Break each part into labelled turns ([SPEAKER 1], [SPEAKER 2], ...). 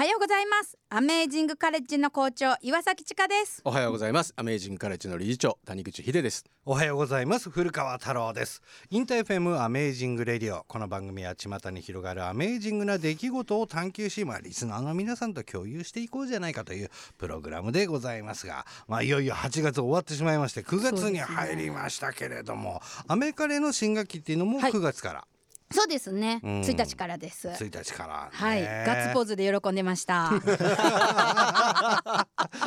[SPEAKER 1] はようございます。アメージングカレッジの校長岩崎千佳です。
[SPEAKER 2] おはようございます。アメージングカレッジの理事長谷口秀です。
[SPEAKER 3] おはようございます。古川太郎です。 InterFM アメージングレディオこの番組は巷に広がるアメージングな出来事を探求しまあリスナーの皆さんと共有していこうじゃないかというプログラムでございますがまあいよいよ8月終わってしまいまして9月に入りましたけれども、ね、アメカレの新学期っていうのも9月から、はい
[SPEAKER 1] そうですね。一、日からです。
[SPEAKER 3] 一日から、
[SPEAKER 1] はい。ガッツポーズで喜んでました。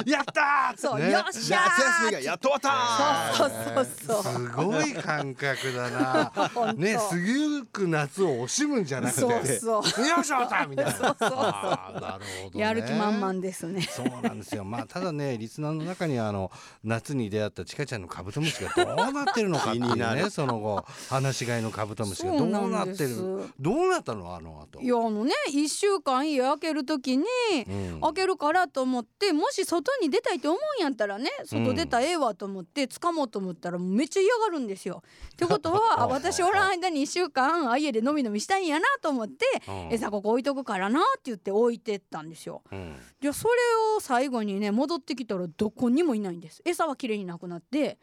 [SPEAKER 3] やった
[SPEAKER 1] そう、ね、よっしゃ
[SPEAKER 2] やっと終わった
[SPEAKER 1] そうそうそう
[SPEAKER 3] すごい感覚だな。ね、すぐく夏を惜しむんじゃなくて。そうそう。よっしゃったみたいな。そうそう。なるほど、
[SPEAKER 1] やる気満々ですね。
[SPEAKER 3] そうなんですよ。まあ、ただね、リスナーの中にあの夏に出会ったちかちゃんのカブトムシがどうなってるのかっていうね、その後、話し飼いのカブトムシがどうなってってる。どうなったのあの後。
[SPEAKER 1] いやあのね1週間家開ける時に、うん、開けるからと思ってもし外に出たいって思うんやったらね外出たらええわと思って掴もうと思ったらめっちゃ嫌がるんですよ。ってことは 私おらん間に1週間家でのみのみしたいんやなと思って、餌ここ置いとくからなって言って置いてったんですよ。うん、じゃそれを最後にね戻ってきたらどこにもいないんです。餌はきれいになくなって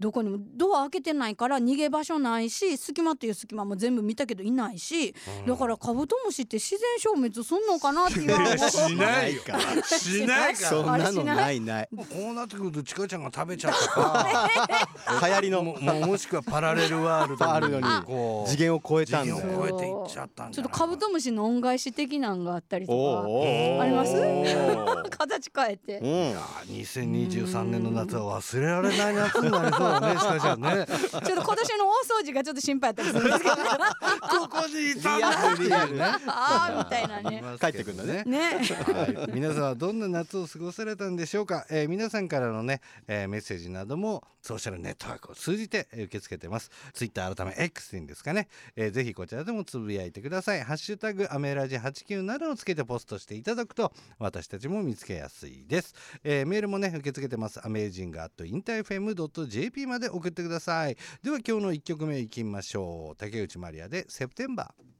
[SPEAKER 1] どこにもドア開けてないから逃げ場所ないし隙間っていう隙間も全部見たけどいないし、うん、だからカブトムシって自然消滅すんのかなっていう
[SPEAKER 3] しないか。しないか。
[SPEAKER 2] そんなのないない。
[SPEAKER 3] こうなってくるとちかちゃんが食べちゃった。か
[SPEAKER 2] 流行りの。
[SPEAKER 3] ももしくはパラレルワールド
[SPEAKER 2] あるのにこう。次元を超えたんだ。
[SPEAKER 3] 次元を超えていっちゃったん
[SPEAKER 1] ちょっとカブトムシの恩返し的なんがあったりとかあります？形変えて、うん、い
[SPEAKER 3] や2023年の夏は忘れられない夏になりそうだねしかちゃんね。ちょっと
[SPEAKER 1] 今年の大掃除がちょっと心配やったりするんですけど
[SPEAKER 3] ここにいたんだ
[SPEAKER 1] ああみたいなね。
[SPEAKER 2] 帰ってくんだね。
[SPEAKER 1] ね、
[SPEAKER 3] はい、皆さんはどんな夏を過ごされたんでしょうか、えー、皆さんからのね、えー、メッセージなどもソーシャルネットワークを通じて受け付けてます。ツイッター改め X でいいんですかね、えー、ぜひこちらでもつぶやいてください。ハッシュタグアメラジ897をつけてポストしていただくと私たちも見つけやすいです、えー、メールもね受け付けてます。アメージングアット InterFM .jp まで送ってください。では今日の1曲目いきましょう。竹内まりやでセプテンバー。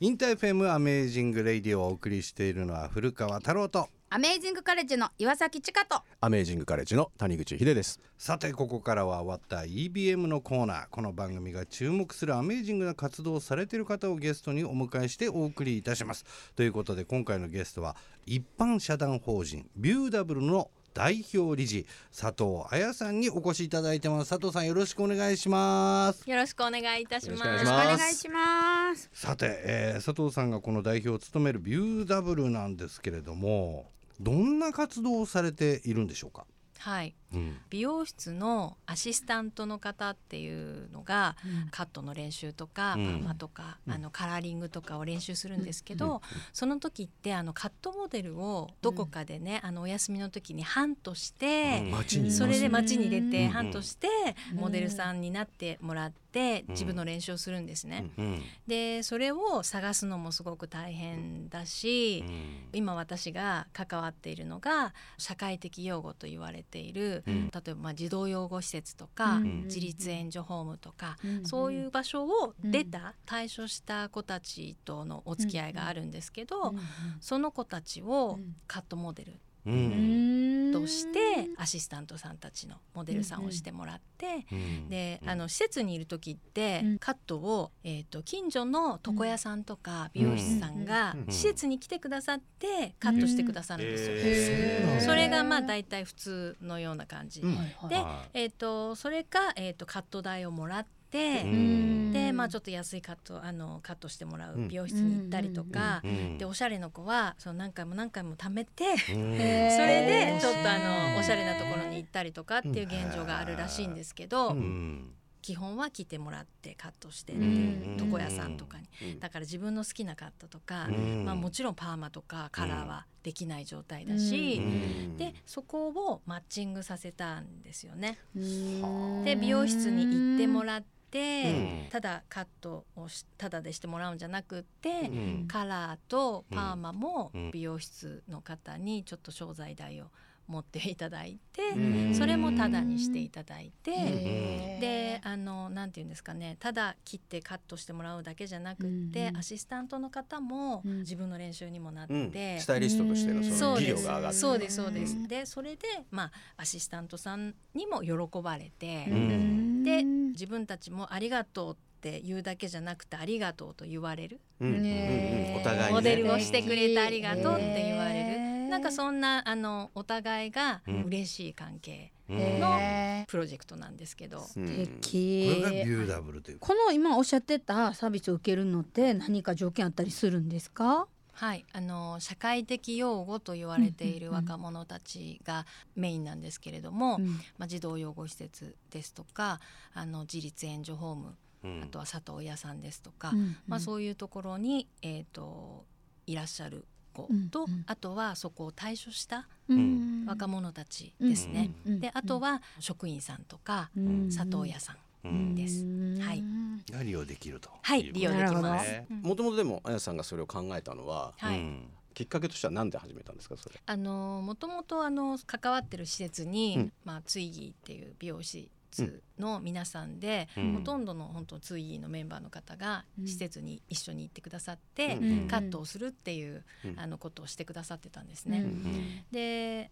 [SPEAKER 3] InterFM アメージングレイディオをお送りしているのは古川太郎と。
[SPEAKER 1] アメージングカレッジの岩崎千佳と。
[SPEAKER 2] アメージングカレッジの谷口秀です。
[SPEAKER 3] さてここからは終わった EBM のコーナー。この番組が注目するアメージングな活動をされている方をゲストにお迎えしてお送りいたします。ということで今回のゲストは一般社団法人ビューダブルの代表理事佐藤彩さんにお越しいただいてます。佐藤さんよろしくお願いします。
[SPEAKER 4] よろしくお願いいたします。よろ
[SPEAKER 1] しくお願いします。
[SPEAKER 3] さて、えー、佐藤さんがこの代表を務めるビューダブルなんですけれどもどんな活動をされているんでしょうか？
[SPEAKER 4] はい、うん、美容室のアシスタントの方っていうのが、うん、カットの練習とか、パーマとか、あのカラーリングとかを練習するんですけど、その時ってあのカットモデルをどこかでね、あのお休みの時にハントして、それで街に出てハントして、モデルさんになってもらって。自分の練習をするんですね。でそれを探すのもすごく大変だし、今私が関わっているのが社会的養護と言われている、例えばまあ児童養護施設とか、自立援助ホームとか、そういう場所を出た、退所した子たちとのお付き合いがあるんですけど、その子たちをカットモデルとしてアシスタントさんたちのモデルさんをしてもらって、であの施設にいる時ってカットを、えーと、近所の床屋さんとか美容師さんが施設に来てくださってカットしてくださるんですよ。それがまあ大体普通のような感じ、で、えーと、それか、えーとカット代をもらっててでまあちょっと安いカットあのカットしてもらう美容室に行ったりとか。でおしゃれの子はその何回も何回も貯めて それでちょっとあのおしゃれなところに行ったりとかっていう現状があるらしいんですけど。基本は来てもらってカットしてっていう床屋さんとかに。だから自分の好きなカットとか、まあ、もちろんパーマとかカラーはできない状態だし、でそこをマッチングさせたんですよね。で美容室に行ってもらってて、ただカットをただでしてもらうんじゃなくって、カラーとパーマも美容室の方にちょっと商材代を持っていただいて
[SPEAKER 2] うん。
[SPEAKER 4] それもタダにしていただいて。であのなんていうんですかねただ切ってカットしてもらうだけじゃなくって、
[SPEAKER 1] うん。うん
[SPEAKER 4] アシスタントの方も
[SPEAKER 1] うん。
[SPEAKER 4] 自分の練習にもなっ
[SPEAKER 2] うん。
[SPEAKER 4] て、
[SPEAKER 2] スタイリストとしてのその技
[SPEAKER 4] そうです。
[SPEAKER 2] 量が上がる
[SPEAKER 4] そうですそうです、
[SPEAKER 1] うん。
[SPEAKER 4] でそれでまあアシスタントさんにも喜ばれて、
[SPEAKER 2] うん。
[SPEAKER 4] で自分たちもありがとうって言うだけじゃなくてありがとうと言われる、
[SPEAKER 2] うんうんうん
[SPEAKER 1] ね
[SPEAKER 2] お互いにね。
[SPEAKER 4] モデルをしてくれてありがとうって言われる、なんかそんなあのお互いが嬉しい関係
[SPEAKER 2] うん。
[SPEAKER 1] へ
[SPEAKER 4] プロジェクトなんですけど、
[SPEAKER 2] うん。
[SPEAKER 3] こ
[SPEAKER 1] 敵
[SPEAKER 3] れがビューダブルという
[SPEAKER 1] この今おっしゃってたサービスを受けるのって何か条件あったりするんですか？
[SPEAKER 4] はい、あの社会的養護と言われている若者たちがメインなんですけれども、
[SPEAKER 1] うん。
[SPEAKER 4] まあ、児童養護施設ですとかあの自立援助ホーム、
[SPEAKER 2] うん。
[SPEAKER 4] あとは里親さんですとか、
[SPEAKER 1] うん
[SPEAKER 4] まあ、そういうところに、えー、といらっしゃる子と、
[SPEAKER 1] うんうん。
[SPEAKER 4] あとはそこを退所した
[SPEAKER 1] うん。
[SPEAKER 4] 若者たちですね。
[SPEAKER 1] うんうん
[SPEAKER 4] であとは職員さんとか、
[SPEAKER 1] うん。
[SPEAKER 4] 里親さん、
[SPEAKER 2] うん
[SPEAKER 4] ですはい。
[SPEAKER 3] が利用できると
[SPEAKER 4] はい利用できま
[SPEAKER 1] な
[SPEAKER 4] す
[SPEAKER 2] もともとでもあやさんがそれを考えたのは
[SPEAKER 4] はい。
[SPEAKER 3] うん。
[SPEAKER 2] きっかけとしては何で始めたんですかそれ
[SPEAKER 4] あのもともとあの関わってる施設に、
[SPEAKER 2] うん。
[SPEAKER 4] まあツイギーっていう美容師の皆さんで、
[SPEAKER 2] うん。
[SPEAKER 4] ほとんどの本当ツイギーのメンバーの方が
[SPEAKER 1] うん。
[SPEAKER 4] 施設に一緒に行ってくださって、
[SPEAKER 2] うん。
[SPEAKER 4] カットをするっていう、
[SPEAKER 2] うん。
[SPEAKER 4] あのことをしてくださってたんですね。
[SPEAKER 1] うん。
[SPEAKER 4] で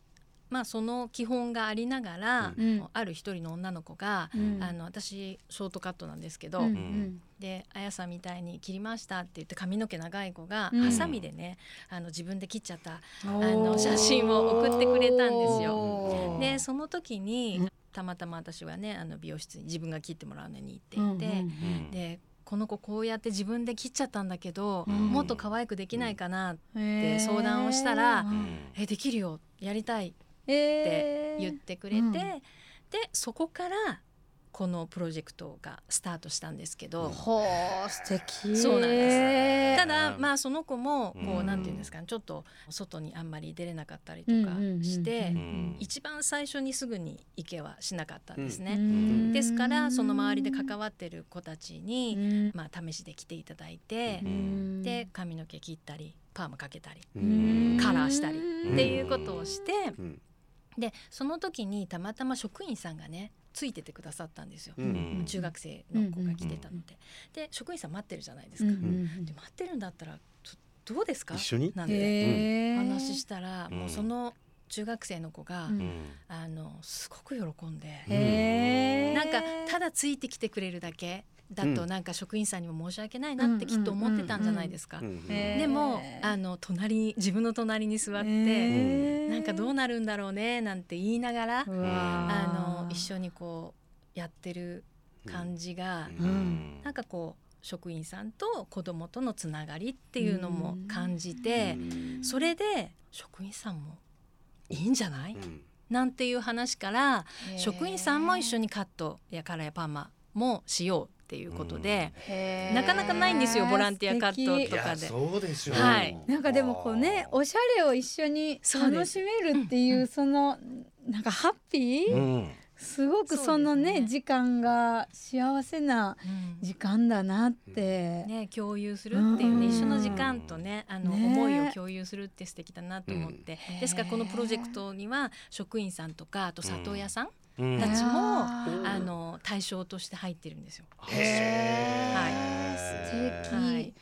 [SPEAKER 4] まあその基本がありながら、
[SPEAKER 1] うん。
[SPEAKER 4] ある一人の女の子が、
[SPEAKER 1] うん。
[SPEAKER 4] あの私ショートカットなんですけど、
[SPEAKER 1] うんうん。
[SPEAKER 4] であやさんみたいに切りましたって言って髪の毛長い子が
[SPEAKER 1] うん。
[SPEAKER 4] ハサミでね、あの自分で切っちゃった
[SPEAKER 1] あ
[SPEAKER 4] の写真を送ってくれたんですよ。
[SPEAKER 1] よ
[SPEAKER 4] でその時に、
[SPEAKER 1] うん
[SPEAKER 4] たまたま私はねあの美容室に自分が切ってもらうのに行っていて、
[SPEAKER 3] うん
[SPEAKER 4] でこの子こうやって自分で切っちゃったんだけど、
[SPEAKER 3] うん。
[SPEAKER 4] もっと可愛くできないかな、
[SPEAKER 1] で
[SPEAKER 4] 相談をしたら
[SPEAKER 3] うん。
[SPEAKER 4] えできるよやりたいって
[SPEAKER 1] え
[SPEAKER 4] 言ってくれて、
[SPEAKER 1] うん。
[SPEAKER 4] でそこからこのプロジェクトがスタートしたんですけど、
[SPEAKER 1] ほう素敵。
[SPEAKER 4] そうなんです。ただ
[SPEAKER 3] うん。
[SPEAKER 4] まあその子もこ
[SPEAKER 3] う
[SPEAKER 4] うん。なんていうんですかねちょっと外にあんまり出れなかったりとかして
[SPEAKER 1] うん
[SPEAKER 3] うん
[SPEAKER 4] 一番最初にすぐに行けはしなかったんですね。
[SPEAKER 1] うん。
[SPEAKER 4] ですからその周りで関わってる子たちに、
[SPEAKER 1] うん。
[SPEAKER 4] まあ、試しで来ていただいて
[SPEAKER 1] う、ん。
[SPEAKER 4] で髪の毛切ったりパーマかけたり
[SPEAKER 1] うん。
[SPEAKER 4] カラーしたり
[SPEAKER 1] うん
[SPEAKER 4] っていうことをして、
[SPEAKER 2] うん
[SPEAKER 4] でその時にたまたま職員さんがねついててくださったんですよ。
[SPEAKER 2] うん。
[SPEAKER 4] 中学生の子が来てたので、で職員さん待ってるじゃないですか。
[SPEAKER 1] うん
[SPEAKER 4] で待ってるんだったらどうですか？
[SPEAKER 2] 一緒に？
[SPEAKER 4] なんて話したら、
[SPEAKER 3] うん。
[SPEAKER 4] もうその中学生の子が、
[SPEAKER 1] うん。
[SPEAKER 4] あのすごく喜んで、なんかただついてきてくれるだけだと
[SPEAKER 2] うん。
[SPEAKER 4] なんか職員さんにも申し訳ないなってきっと思ってたんじゃないですか。でもあの隣に自分の隣に座って、なんかどうなるんだろうねなんて言いながら、あの一緒にこうやってる感じが、
[SPEAKER 3] うん。
[SPEAKER 4] なんかこう職員さんと子供とのつながりっていうのも感じて、
[SPEAKER 2] うん。
[SPEAKER 4] それで職員さんもいいんじゃない、
[SPEAKER 2] うん。
[SPEAKER 4] なんていう話から職員さんも一緒にカットやカラーやパーマもしようっていうことで、
[SPEAKER 1] へー。
[SPEAKER 4] なかなかないんですよボランティアカット
[SPEAKER 1] 素敵。
[SPEAKER 4] とかで
[SPEAKER 3] そうでしょう。
[SPEAKER 4] はい。
[SPEAKER 1] なんかでもこうねおしゃれを一緒に楽しめるっていうそのなんかハッピー、
[SPEAKER 3] うん。
[SPEAKER 1] すごくそのね。
[SPEAKER 4] ね
[SPEAKER 1] 時間が幸せな
[SPEAKER 4] うん。
[SPEAKER 1] 時間だなって、
[SPEAKER 4] ね、共有するっていうね
[SPEAKER 1] うん。
[SPEAKER 4] 一緒の時間とねあの
[SPEAKER 1] ね。
[SPEAKER 4] 思いを共有するって素敵だなと思って、
[SPEAKER 1] うん。
[SPEAKER 4] ですからこのプロジェクトには職員さんとかあと里親さん、
[SPEAKER 3] うん
[SPEAKER 4] たちも
[SPEAKER 1] あ
[SPEAKER 4] の対象として入ってるんですよ。
[SPEAKER 1] 素敵、
[SPEAKER 4] はい。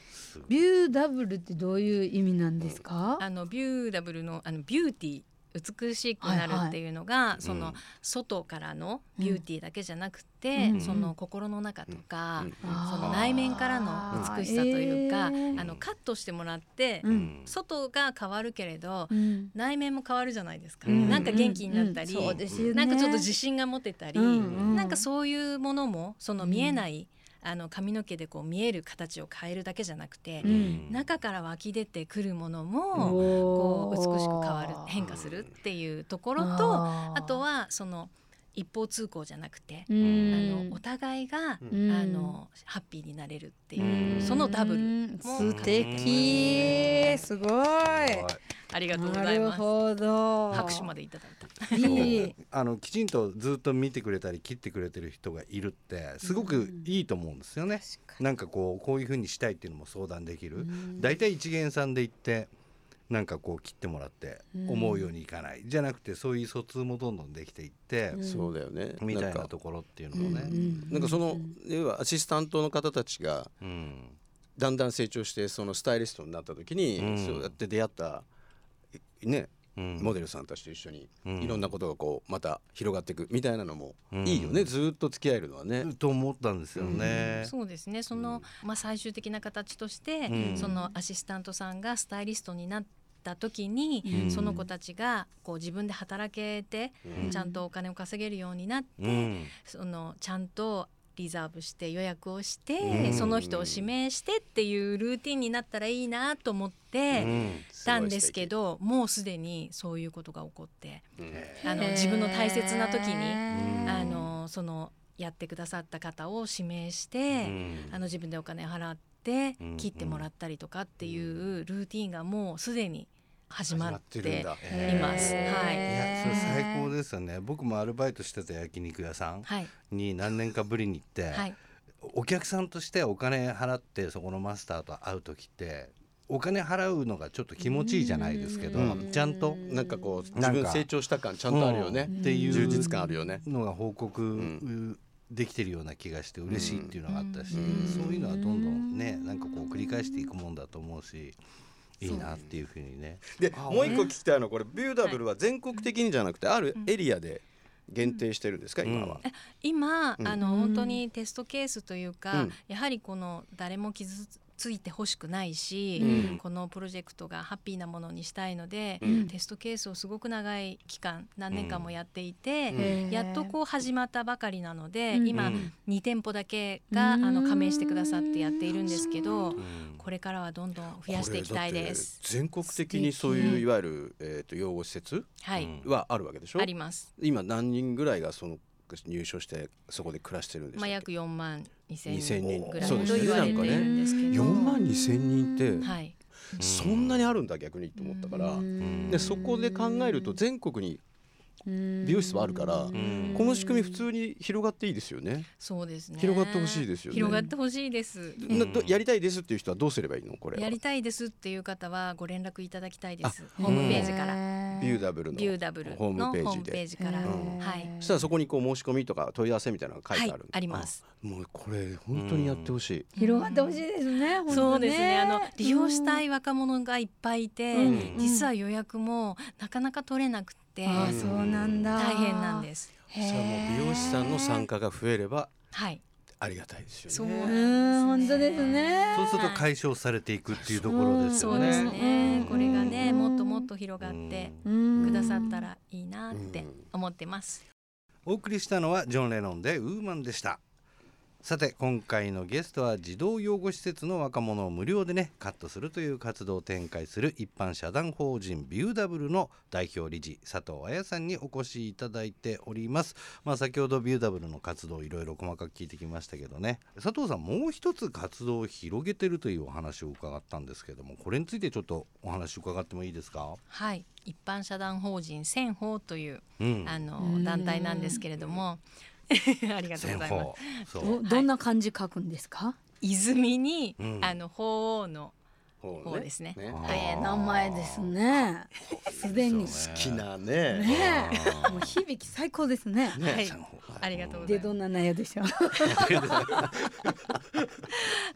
[SPEAKER 1] ビューダブルってどういう意味なんですか、
[SPEAKER 4] あのビューダブルのあのビューティー美しくなるっていうのが、その外からのビューティーだけじゃなくて、
[SPEAKER 1] うん。
[SPEAKER 4] その心の中とか、
[SPEAKER 2] うん。
[SPEAKER 4] その内面からの美しさというか、
[SPEAKER 1] あー。
[SPEAKER 4] あのカットしてもらって、
[SPEAKER 1] うん。
[SPEAKER 4] 外が変わるけれど、
[SPEAKER 1] うん。
[SPEAKER 4] 内面も変わるじゃないですか、
[SPEAKER 1] うん。
[SPEAKER 4] なんか元気になったり、
[SPEAKER 1] うん。そうですよね。
[SPEAKER 4] なんかちょっと自信が持てたり、
[SPEAKER 1] うん。うん。
[SPEAKER 4] なんかそういうものもその見えない、あの髪の毛でこう見える形を変えるだけじゃなくて、
[SPEAKER 1] うん。
[SPEAKER 4] 中から湧き出てくるもの
[SPEAKER 1] お
[SPEAKER 4] もこう美しく変わる変化するっていうところとあ
[SPEAKER 1] あ
[SPEAKER 4] とはその一方通行じゃなくて、
[SPEAKER 1] う
[SPEAKER 4] あ
[SPEAKER 1] ん
[SPEAKER 4] のお互いが、
[SPEAKER 1] うん。
[SPEAKER 4] あのハッピーになれるっていうう、
[SPEAKER 3] ん。
[SPEAKER 4] そのダブル
[SPEAKER 1] 素敵。すごい
[SPEAKER 4] ありがとうござ
[SPEAKER 1] ないる
[SPEAKER 4] ます。
[SPEAKER 1] ほど
[SPEAKER 4] 拍手までいただいた。
[SPEAKER 1] いい
[SPEAKER 3] あのきちんとずっと見てくれたり切ってくれてる人がいるってすごくいいと思うんですよね。なんかこうこういう風にしたいっていうのも相談できる。だいたい一元さんで行ってなんかこう切ってもらって思うようにいかない、じゃなくてそういう疎通もどんどんできていって、
[SPEAKER 2] そうだよね。
[SPEAKER 3] みたいなところっていうのもね、
[SPEAKER 2] なんかその要はアシスタントの方たちが、だんだん成長してそのスタイリストになった時に、そうやって出会ったねモデルさんたちと一緒にいろんなことがこうまた広がっていくみたいなのもいいよね、ずっと付き合えるのはね。
[SPEAKER 3] と思ったんですよね。
[SPEAKER 4] そうですね。その、まあ、最終的な形として、そのアシスタントさんがスタイリストになった時に、うん、その子たちがこう自分で働けて、うん、ちゃんとお金を稼げるようになって、うん、そのちゃんとリザーブして予約をして、その人を指名してっていうルーティンになったらいいなと思ってたんですけど、もうすでにそういうことが起こって、あの自分の大切な時にあのそのやってくださった方を指名して、あの自分でお金払って切ってもらったりとかっていうルーティンがもうすでに始まっています。はい。い
[SPEAKER 3] や、それ最高ですよね。僕もアルバイトしてた焼肉屋さんに何年かぶりに行って、はい、お客さんとしてお金払ってそこのマスターと会う時って。お金払うのがちょっと気持ちいいじゃないですけど、ちゃんと
[SPEAKER 2] なんかこう自分成長した感ちゃんとあるよね、っていう充実感あるよね
[SPEAKER 3] のが報告できてるような気がして嬉しいっていうのがあったし、そういうのはどんどんねなんかこう繰り返していくもんだと思うし。いいなっていうふうにね。
[SPEAKER 2] でもう一個聞きたいのはこれビューダブルは全国的にじゃなくてあるエリアで限定してるんですか、今は。
[SPEAKER 4] 今、あの本当にテストケースというか、やはりこの誰も傷ついてほしくないし、うん、このプロジェクトがハッピーなものにしたいので、うん、テストケースをすごく長い期間何年間もやっていて、うん、やっとこう始まったばかりなので、今2店舗だけが、あの加盟してくださってやっているんですけど、これからはどんどん増やしていきたいです。
[SPEAKER 2] 全国的にそういういわゆる、えー、と養護施設はあるわけでしょ、
[SPEAKER 4] あります。
[SPEAKER 2] 今何人ぐらいがその入所してそこで暮らしてるんですまあ
[SPEAKER 4] 約4万2千人ぐらいと言われてるんですけど、
[SPEAKER 2] ね、4万2千人って、はい、そんなにあるんだ逆にと思ったからでそこで考えると全国に美容室はあるからこの仕組み普通に広がっていいですよね
[SPEAKER 4] そうですね
[SPEAKER 2] 広がってほしいですよね
[SPEAKER 4] 広がってほしいです
[SPEAKER 2] やりたいですっていう人はどうすればいいのこれ
[SPEAKER 4] やりたいですっていう方はご連絡いただきたいですホームページから
[SPEAKER 2] ビューダブルの
[SPEAKER 4] ホームページから。はい。
[SPEAKER 2] そしたらそこにこう申し込みとか問い合わせみたいなのが書いてある、
[SPEAKER 4] あります。
[SPEAKER 2] もうこれ本当にやってほしい。
[SPEAKER 1] 広がってほしいですね
[SPEAKER 4] そうですね。あの利用したい若者がいっぱいいて実は予約もなかなか取れなくててあ
[SPEAKER 1] そうなんだ。
[SPEAKER 4] 大変なんです。
[SPEAKER 2] それも美容師さんの参加が増えれば、はい、ありがたいですよね。
[SPEAKER 1] そう本当ですね。
[SPEAKER 3] そうすると解消されていくっていうところですよね。
[SPEAKER 4] そうですね。これがねもっともっと広がってくださったらいいなって思ってます。
[SPEAKER 3] お送りしたのはジョンレノンでウーマンでした。さて今回のゲストは児童養護施設の若者を無料でねカットするという活動を展開する一般社団法人ビューダブルの代表理事佐藤彩さんにお越しいただいております。まあ先ほどビューダブルの活動いろいろ細かく聞いてきましたけどね佐藤さんもう一つ活動を広げてるというお話を伺ったんですけどもこれについてちょっとお話伺ってもいいですか？
[SPEAKER 4] はい。一般社団法人千法という、うん、あの団体なんですけれども ありがとうございます。
[SPEAKER 1] どどんな漢字書くんですか？
[SPEAKER 4] 泉に、うん、あの法王の方ですね。ね。
[SPEAKER 1] はい、名前ですね。すでに、
[SPEAKER 2] 好きなね。
[SPEAKER 1] ね、もう響き最高ですね。
[SPEAKER 4] ね。はい、ありがとうございます。
[SPEAKER 1] でどんな内容でしょう？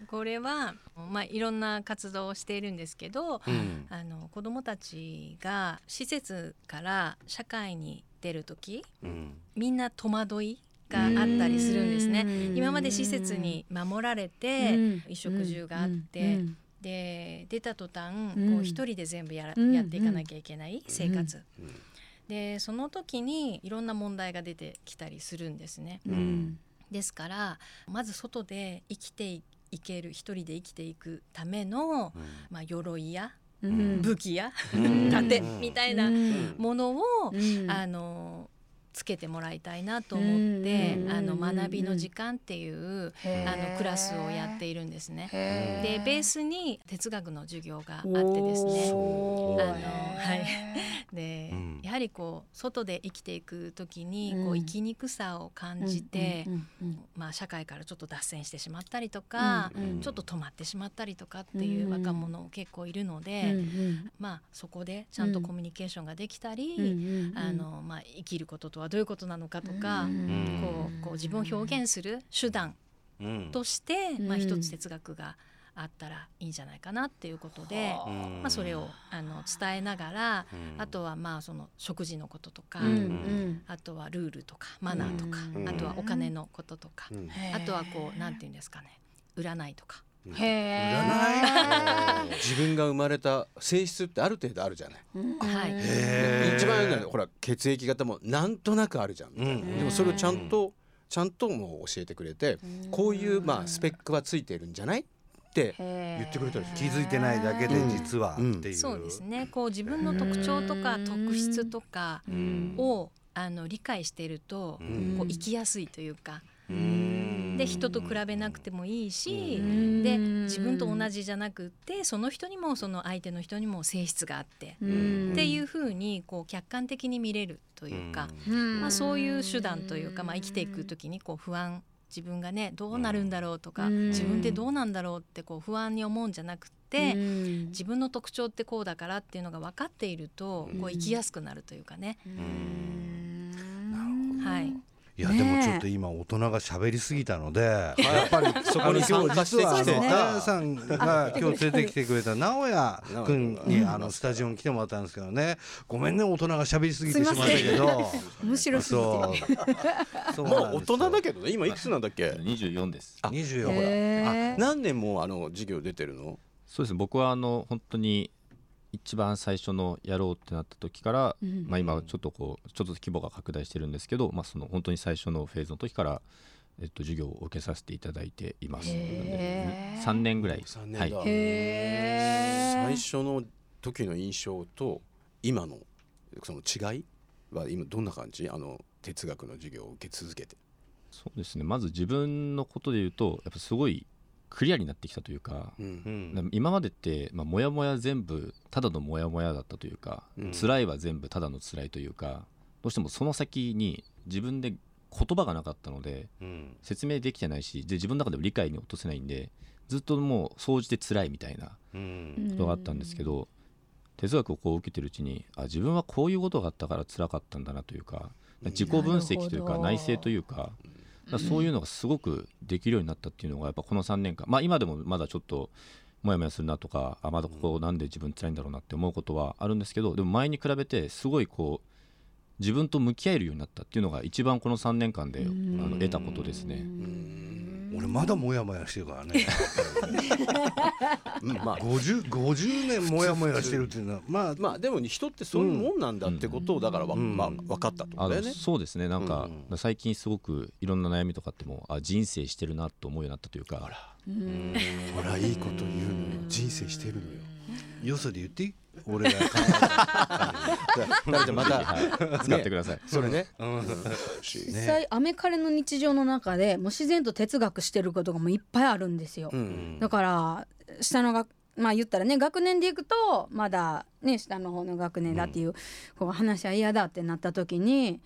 [SPEAKER 4] これはまあいろんな活動をしているんですけど、うん、あの子どもたちが施設から社会に出る時、うん、みんな戸惑いがあったりするんですね。今まで施設に守られて衣食住があって、で出た途端こう一人で全部やら、やっていかなきゃいけない生活。でその時にいろんな問題が出てきたりするんですね。ですからまず外で生きていける一人で生きていくための、まあ、鎧や武器や盾みたいなものを、あのつけてもらいたいなと思ってあの学びの時間っていうあのクラスをやっているんですね。でベースに哲学の授業があってですね。あの、はい、でやははりこう外で生きていく時にこう生きにくさを感じて、まあ、社会からちょっと脱線してしまったりとか、ちょっと止まってしまったりとかっていう若者結構いるので、まあ、そこでちゃんとコミュニケーションができたり、あのまあ、生きることとはどういうことなのかとか、こうこう自分を表現する手段として、まあ、一つ哲学があったらいいんじゃないかなっていうことで、まあ、それをあの伝えながら、あとはまあその食事のこととか、あとはルールとかマナーとか、あとはお金のこととか、あとはこうなんていうんですかね占いとか。
[SPEAKER 2] へ占い自分が生まれた性質ってある程度あるじゃない、はい、一番いいのはほら血液型もなんとなくあるじゃん、でもそれをちゃんとちゃんともう教えてくれてこういうまあスペックはついてるんじゃない？って言ってくれたり
[SPEAKER 3] 気づいてないだけで実はっていう、
[SPEAKER 4] そうですね。こう自分の特徴とか特質とかをあの理解しているとこう生きやすいというか。で人と比べなくてもいいしで自分と同じじゃなくってその人にもその相手の人にも性質があってっていうふうにこう客観的に見れるというか、まあ、そういう手段というか、まあ、生きていく時にこう不安自分がねどうなるんだろうとか、自分ってどうなんだろうってこう不安に思うんじゃなくて、自分の特徴ってこうだからっていうのが分かっていると、こう生きやすくなるというかね。はい
[SPEAKER 3] いや、でもちょっと今大人が喋りすぎたので、やっぱり そこに今日実はあのダさんが今日連れてきてくれた直哉君にあのスタジオに来てもらったんですけどね。ごめんね大人が喋りすぎてしまったけど。
[SPEAKER 1] 面白すぎ
[SPEAKER 2] て。もう大人だけどね今いくつなんだっけ
[SPEAKER 5] ？24です。
[SPEAKER 3] あ24ほ
[SPEAKER 2] ら。何年もあの授業出てるの？
[SPEAKER 5] そうです。僕はあの本当に一番最初のやろうってなった時から、うん、まあ、今ちょっとこうちょっと規模が拡大してるんですけど、まあ、その本当に最初のフェーズの時から、えっと、授業を受けさせていただいています。3年ぐらい。
[SPEAKER 2] 3年だ、はい、最初の時の印象と今のその違いは今どんな感じ？あの哲学の授業を受け続けて。
[SPEAKER 5] そうですね。まず自分のことで言うとやっぱすごいクリアになってきたというか、うん、今までって、まあ、もやもや全部ただのもやもやだったというか、うん、辛いは全部ただの辛いというかどうしてもその先に自分で言葉がなかったので、うん、説明できてないしで自分の中でも理解に落とせないんでずっともう総じて辛いみたいなことがあったんですけど、哲学をこう受けてるうちにあ自分はこういうことがあったから辛かったんだなというか自己分析というか内省というか。そういうのがすごくできるようになったっていうのがやっぱこの3年間。まあ今でもまだちょっともやもやするなとかあまだここなんで自分辛いんだろうなって思うことはあるんですけどでも前に比べてすごいこう自分と向き合えるようになったっていうのが一番この3年間であの得たことですね。
[SPEAKER 3] 俺まだモヤモヤしてるからね。まあ。50, 50年モヤモヤしてるっていうのはまあ。
[SPEAKER 2] まあでも人ってそういうもんなんだってことをだからわ、うん。まあ、分かったとだよね。
[SPEAKER 5] そうですね。なんか、うん、最近すごくいろんな悩みとかってもあ人生してるなと思うようになったというか。
[SPEAKER 2] ほらいいこと言うのよ。人生してるのよ。
[SPEAKER 3] よそで言っていい？俺が
[SPEAKER 2] じゃまた、
[SPEAKER 5] 使ってください、
[SPEAKER 2] それね、
[SPEAKER 1] 実際アメカレの日常の中でもう自然と哲学してることがもういっぱいあるんですよ、だから下のがまあ言ったらね学年でいくとまだね下の方の学年だっていう子が話は嫌だってなった時に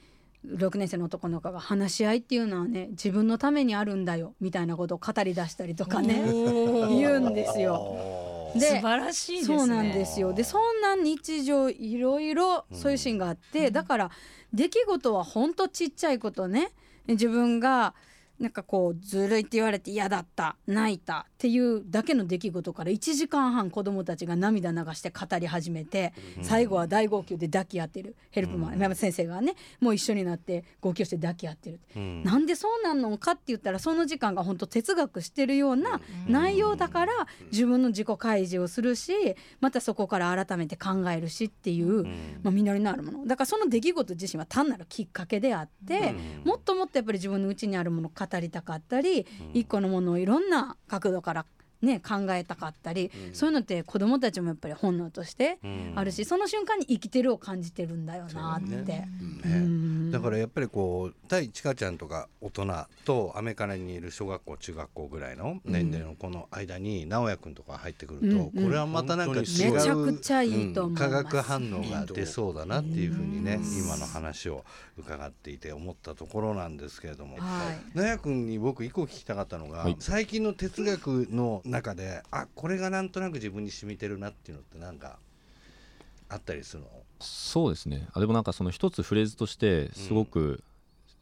[SPEAKER 1] 6年生の男の子が話し合いっていうのはね自分のためにあるんだよみたいなことを語り出したりとかね。言うんですよ。
[SPEAKER 4] で素晴らしい、ね、
[SPEAKER 1] そうなんですよ。でそんな日常いろいろそういうシーンがあって、うん、だから出来事はほんとちっちゃいことね。自分がなんかこうずるいって言われて嫌だった泣いたっていうだけの出来事から1時間半子どもたちが涙流して語り始めて、最後は大号泣で抱き合ってる。ヘルプマン、山、先生がねもう一緒になって号泣して抱き合ってる、うん、なんでそうなんのかって言ったらその時間が本当哲学してるような内容だから自分の自己開示をするしまたそこから改めて考えるしっていう、まあ、実りのあるもの。だからその出来事自身は単なるきっかけであって、もっともっとやっぱり自分の内にあるものを語りたかったり、一個のものをいろんな角度からね、考えたかったり、うん、そういうのって子どもたちもやっぱり本能としてあるし、うん、その瞬間に生きてるを感じてるんだよなって。ね。うん。
[SPEAKER 3] だからやっぱりこう対ちかちゃんとか大人とアメカナにいる小学校中学校ぐらいの年齢のこの間に直哉君とか入ってくると、
[SPEAKER 1] うん。
[SPEAKER 3] これはまたなんか違
[SPEAKER 1] めちゃく
[SPEAKER 3] う
[SPEAKER 1] ちゃいいと思います、
[SPEAKER 3] 化学反応が出そうだなっていうふうにね今の話を伺っていて思ったところなんですけれども。
[SPEAKER 1] はい。
[SPEAKER 3] 納也君に僕一個聞きたかったのが、
[SPEAKER 5] はい。
[SPEAKER 3] 最近の哲学の中であこれがなんとなく自分に染みてるなっていうのってなんかあったりするの？
[SPEAKER 5] そうですね。あでもなんかその一つフレーズとしてすごく、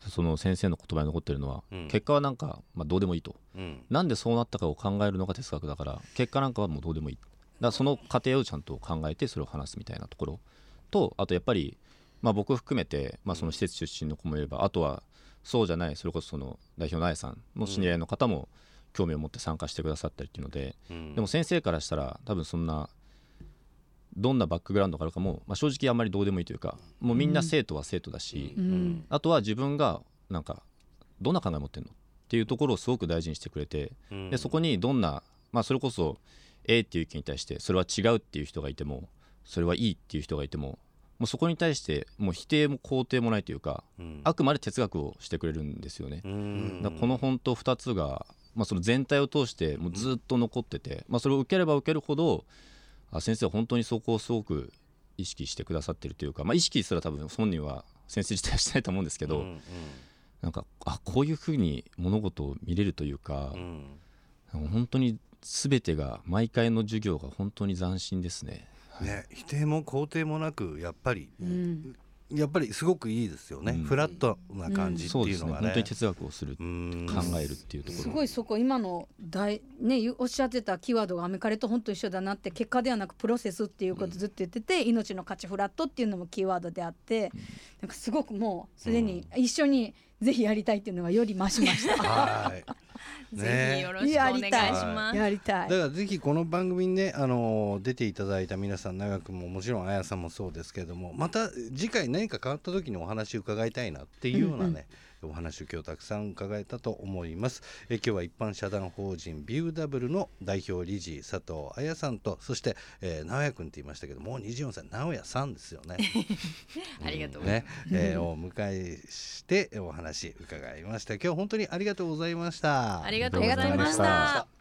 [SPEAKER 5] その先生の言葉に残ってるのは、
[SPEAKER 3] うん。
[SPEAKER 5] 結果はなんか、まあ、どうでもいいと。
[SPEAKER 3] うん。
[SPEAKER 5] なんでそうなったかを考えるのが哲学だから結果なんかはもうどうでもいい。だからその過程をちゃんと考えてそれを話すみたいなところ。とあとやっぱり、まあ、僕含めて、まあ、その施設出身の子もいればあとはそうじゃないそれこそその代表のあやさんの知り合いの方も興味を持って参加してくださったりっていうので、
[SPEAKER 3] うん。
[SPEAKER 5] でも先生からしたら多分そんなどんなバックグラウンドがあるかも、まあ、正直あんまりどうでもいいというかもうみんな生徒は生徒だし、
[SPEAKER 1] うん。
[SPEAKER 5] あとは自分がなんかどんな考え持ってるのっていうところをすごく大事にしてくれて、
[SPEAKER 3] うん。
[SPEAKER 5] でそこにどんな、まあ、それこそ A っていう意見に対してそれは違うっていう人がいてもそれはいいっていう人がいてももうそこに対してもう否定も肯定もないというか、
[SPEAKER 3] うん。
[SPEAKER 5] あくまで哲学をしてくれるんですよね。
[SPEAKER 3] うん。
[SPEAKER 5] この本当2つが、まあ、その全体を通してもうずっと残ってて、まあ、それを受ければ受けるほどあ先生は本当にそこをすごく意識してくださってるというか、まあ、意識すら多分本人は先生自体はしてないと思うんですけど、
[SPEAKER 3] うん
[SPEAKER 5] なんかあこういうふうに物事を見れるというか
[SPEAKER 3] う、ん。
[SPEAKER 5] 本当に全てが毎回の授業が本当に斬新ですね。
[SPEAKER 3] ね、否定も肯定もなくやっぱり、
[SPEAKER 1] うん
[SPEAKER 3] やっぱりすごくいいですよね、
[SPEAKER 5] うん。
[SPEAKER 3] フラットな感じって
[SPEAKER 5] そうですね。
[SPEAKER 3] いうのがね。
[SPEAKER 5] 本当に哲学をする、
[SPEAKER 3] うん
[SPEAKER 5] 考えるっていうところ
[SPEAKER 1] すごいそこ今の大ねゆおっしゃってたキーワードがアメカレと本当一緒だなって結果ではなくプロセスっていうことずっと言ってて、命の価値フラットっていうのもキーワードであって、なんかすごくもうすでに一緒にぜひやりたいっていうのがより増しました。
[SPEAKER 3] はい
[SPEAKER 4] ぜひよろしくお願いします。
[SPEAKER 1] やりたい。
[SPEAKER 3] だからぜひこの番組にね、あのー出ていただいた皆さん長くももちろんあやさんもそうですけれどもまた次回何か変わった時にお話伺いたいなっていうようなね、お話を今日たくさん伺えたと思います。え今日は一般社団法人ビューダブルの代表理事佐藤彩さんとそして、えー、直哉君って言いましたけどもう24歳直哉さんですよね。
[SPEAKER 4] ありがとうございます。
[SPEAKER 3] ね、えーお迎えしてお話伺いました。今日本当にありがとうございました。
[SPEAKER 4] ありがとうございまし
[SPEAKER 5] た。
[SPEAKER 4] た。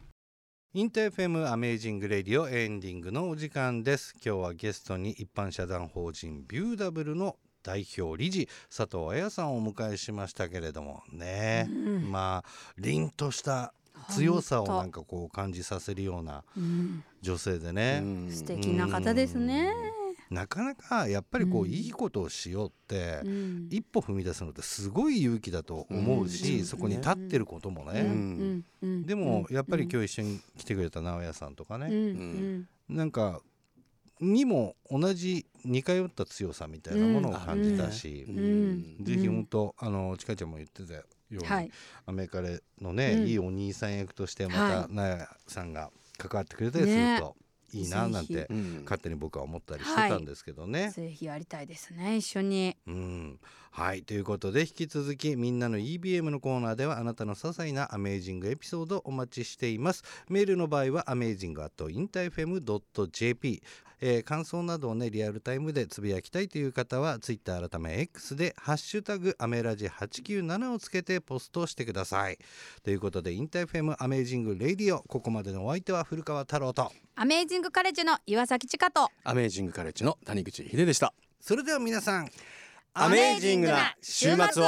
[SPEAKER 3] InterFM アメージングレディオエンディングのお時間です。今日はゲストに一般社団法人 BEAUDOUBLE の代表理事佐東亜耶さんをお迎えしましたけれどもね、
[SPEAKER 1] うん。
[SPEAKER 3] まあ凛とした強さをなんかこう感じさせるような
[SPEAKER 1] うん。
[SPEAKER 3] 女性でね、
[SPEAKER 2] うん。
[SPEAKER 1] 素敵な方ですね。
[SPEAKER 3] なかなかやっぱりこう、
[SPEAKER 1] うん。
[SPEAKER 3] いいことをしようって、
[SPEAKER 1] うん。
[SPEAKER 3] 一歩踏み出すのってすごい勇気だと思うし、
[SPEAKER 1] うん。
[SPEAKER 3] そこに立ってることもね、でもやっぱり
[SPEAKER 1] 日
[SPEAKER 3] 今日一緒に来てくれた直哉さんとかね、
[SPEAKER 1] う
[SPEAKER 3] なんかにも同じ似通った強さみたいなものを感じたし、
[SPEAKER 1] ん。
[SPEAKER 3] ぜひ本当あのちかちゃんも言ってたように、
[SPEAKER 1] はい。
[SPEAKER 3] アメリカでのね、
[SPEAKER 1] うん。
[SPEAKER 3] いいお兄さん役としてま
[SPEAKER 1] はい。
[SPEAKER 3] たなやさんが関わってくれたりするといいななんて勝手に僕は思ったりしてたんですけどね。
[SPEAKER 1] ぜひやりたいですね一緒に。
[SPEAKER 3] うん、はいということで引き続きみんなの EBM のコーナーではあなたの些細なアメージングエピソードお待ちしています。メールの場合は amazing.intafm.jp えー感想などをねリアルタイムでつぶやきたいという方は Twitter 改め X で「ハッシュタグアメラジ897」をつけてポストしてください。ということで InterFM アメージングレディオここまでのお相手は古川太郎と
[SPEAKER 1] アメージングカレッジの岩崎千佳と
[SPEAKER 2] アメージングカレッジの谷口秀でした。
[SPEAKER 3] それでは皆さん
[SPEAKER 2] アメージングな週末を